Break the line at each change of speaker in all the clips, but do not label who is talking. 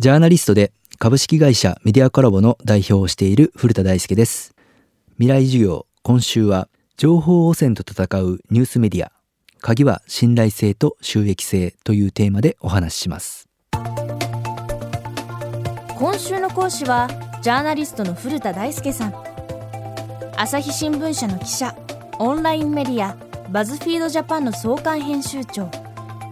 ジャーナリストで株式会社メディアコラボの代表をしている古田大輔です。未来授業今週は情報汚染と戦うニュースメディア。鍵は信頼性と収益性というテーマでお話しします。
今週の講師はジャーナリストの古田大輔さん。朝日新聞社の記者オンラインメディアバズフィードジャパンの創刊編集長。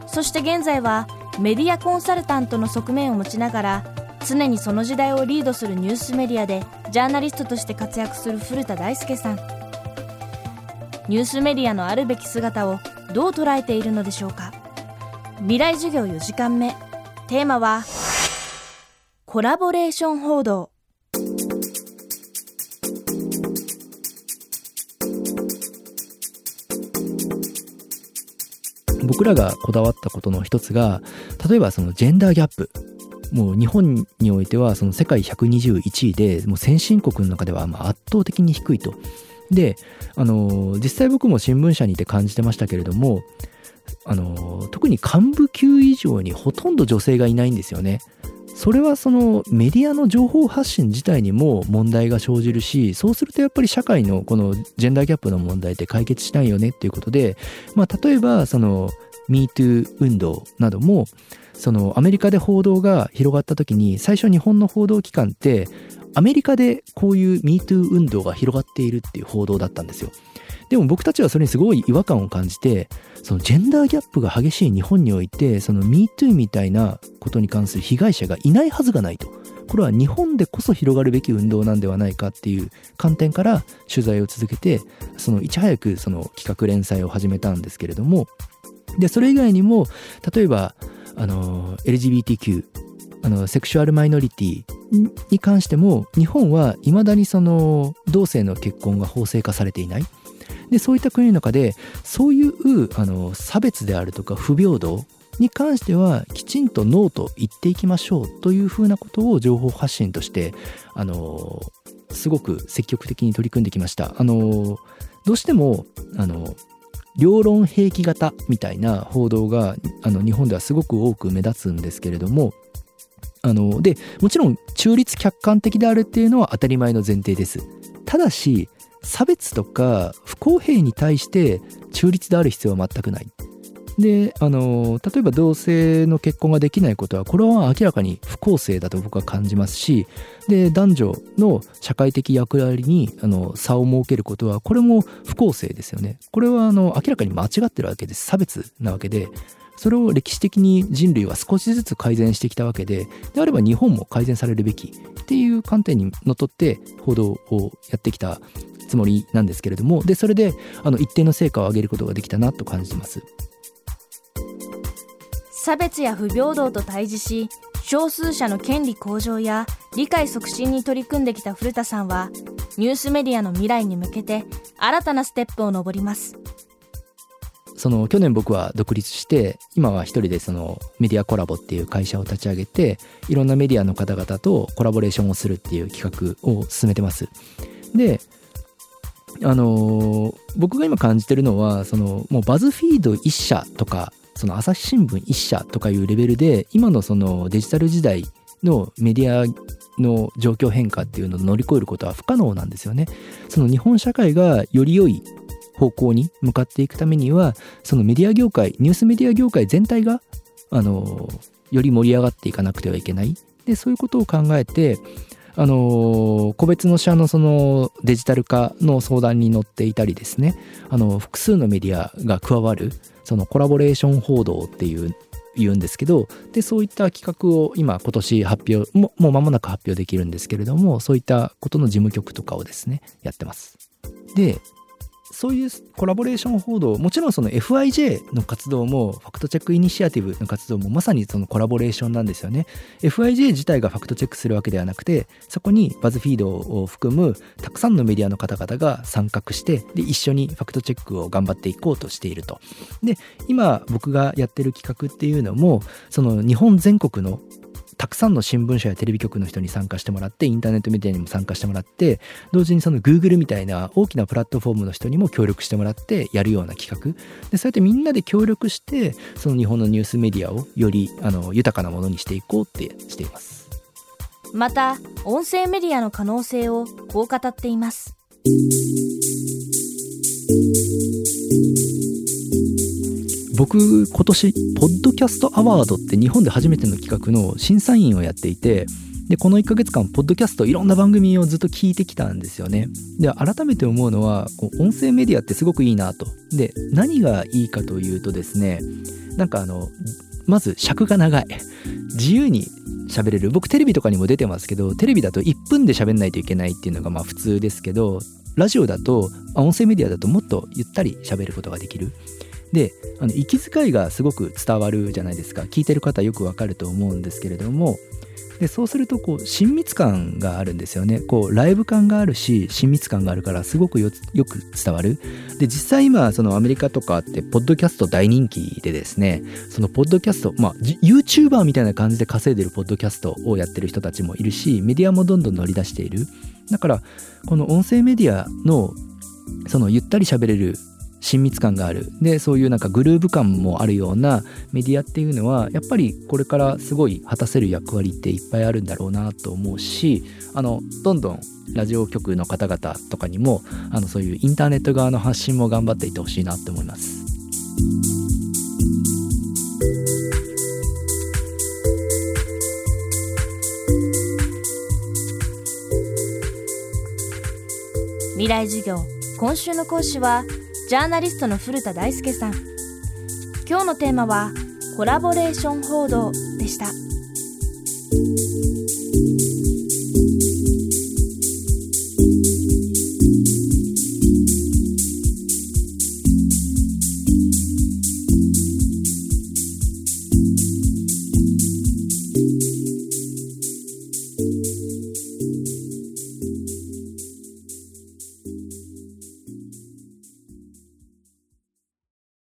そして現在はメディアコンサルタントの側面を持ちながら常にその時代をリードするニュースメディアでジャーナリストとして活躍する古田大輔さん。ニュースメディアのあるべき姿をどう捉えているのでしょうか。未来授業4時間目。テーマはコラボレーション報道。
僕らがこだわったことの一つが例えばそのジェンダーギャップもう日本においてはその世界121位でもう先進国の中ではま圧倒的に低いと。であの実際僕も新聞社にいて感じてましたけれどもあの特に幹部級以上にほとんど女性がいないんですよね。それはそのメディアの情報発信自体にも問題が生じるしそうするとやっぱり社会のこのジェンダーギャップの問題って解決しないよねっていうことで、まあ、例えばその MeToo 運動などもそのアメリカで報道が広がった時に最初日本の報道機関ってアメリカでこういう MeToo 運動が広がっているっていう報道だったんですよ。でも僕たちはそれにすごい違和感を感じてそのジェンダーギャップが激しい日本においてその MeToo みたいなことに関する被害者がいないはずがないと。これは日本でこそ広がるべき運動なんではないかっていう観点から取材を続けてそのいち早くその企画連載を始めたんですけれども。でそれ以外にも例えばあの LGBTQ あのセクシュアルマイノリティに関しても日本はいまだにその同性の結婚が法制化されていない。でそういった国の中でそういうあの差別であるとか不平等に関してはきちんとノーと言っていきましょうというふうなことを情報発信としてあのすごく積極的に取り組んできました。あのどうしてもあの両論兵器型みたいな報道があの日本ではすごく多く目立つんですけれどもあのでもちろん中立客観的であるっていうのは当たり前の前提ですただし差別とか不公平に対して中立である必要は全くない。であの例えば同性の結婚ができないことはこれは明らかに不公正だと僕は感じますしで男女の社会的役割にあの差を設けることはこれも不公正ですよね。これはあの明らかに間違ってるわけです。差別なわけで。それを歴史的に人類は少しずつ改善してきたわけでであれば日本も改善されるべきっていう観点にのっとって報道をやってきたつもりなんですけれどもでそれであの一定の成果を上げることができたなと感じてます。
差別や不平等と対峙し少数者の権利向上や理解促進に取り組んできた古田さんはニュースメディアの未来に向けて新たなステップを登ります
その去年僕は独立して今は一人でそのメディアコラボっていう会社を立ち上げていろんなメディアの方々とコラボレーションをするっていう企画を進めてますであの僕が今感じてるのはそのもうバズフィード1社とかその朝日新聞1社とかいうレベルで今のそのデジタル時代のメディアの状況変化っていうのを乗り越えることは不可能なんですよね。その日本社会がより良い方向に向かっていくためにはそのメディア業界ニュースメディア業界全体があのより盛り上がっていかなくてはいけないでそういうことを考えてあの個別の社のそのデジタル化の相談に乗っていたりですね。あの複数のメディアが加わるそのコラボレーション報道っていう言うんですけどでそういった企画を今今年発表ももう間もなく発表できるんですけれどもそういったことの事務局とかをですねやってます。でそういうコラボレーション報道もちろんその FIJ の活動もファクトチェックイニシアティブの活動もまさにそのコラボレーションなんですよね。FIJ 自体がファクトチェックするわけではなくてそこにバズフィードを含むたくさんのメディアの方々が参画してで一緒にファクトチェックを頑張っていこうとしていると。で今僕がやってる企画っていうのもその日本全国のたくさんの新聞社やテレビ局の人に参加してもらってインターネットメディアにも参加してもらって同時にその Google みたいな大きなプラットフォームの人にも協力してもらってやるような企画でそうやってみんなで協力してその日本のニュースメディアをよりあの豊かなものにしていこうってしています。
また音声メディアの可能性をこう語っています
僕今年ポッドキャストアワードって日本で初めての企画の審査員をやっていてでこの1ヶ月間ポッドキャストいろんな番組をずっと聞いてきたんですよね。で改めて思うのはこう音声メディアってすごくいいなと。で何がいいかというとですねなんかあのまず尺が長い。自由に喋れる。僕テレビとかにも出てますけどテレビだと1分で喋んないといけないっていうのがまあ普通ですけどラジオだと音声メディアだともっとゆったり喋ることができる。であの息遣いがすごく伝わるじゃないですか。聞いてる方よくわかると思うんですけれども。でそうするとこう親密感があるんですよね。こうライブ感があるし親密感があるからすごくよく伝わる。で実際今そのアメリカとかってポッドキャスト大人気でですね。そのポッドキャストまあ YouTuber みたいな感じで稼いでるポッドキャストをやってる人たちもいるしメディアもどんどん乗り出している。だからこの音声メディアのそのゆったり喋れる親密感があるでそういうなんかグルーヴ感もあるようなメディアっていうのはやっぱりこれからすごい果たせる役割っていっぱいあるんだろうなと思うしあのどんどんラジオ局の方々とかにもあのそういうインターネット側の発信も頑張っていってほしいなって思います。
未来授業今週の講師はジャーナリストの古田大輔さん。今日のテーマはコラボレーション報道でした。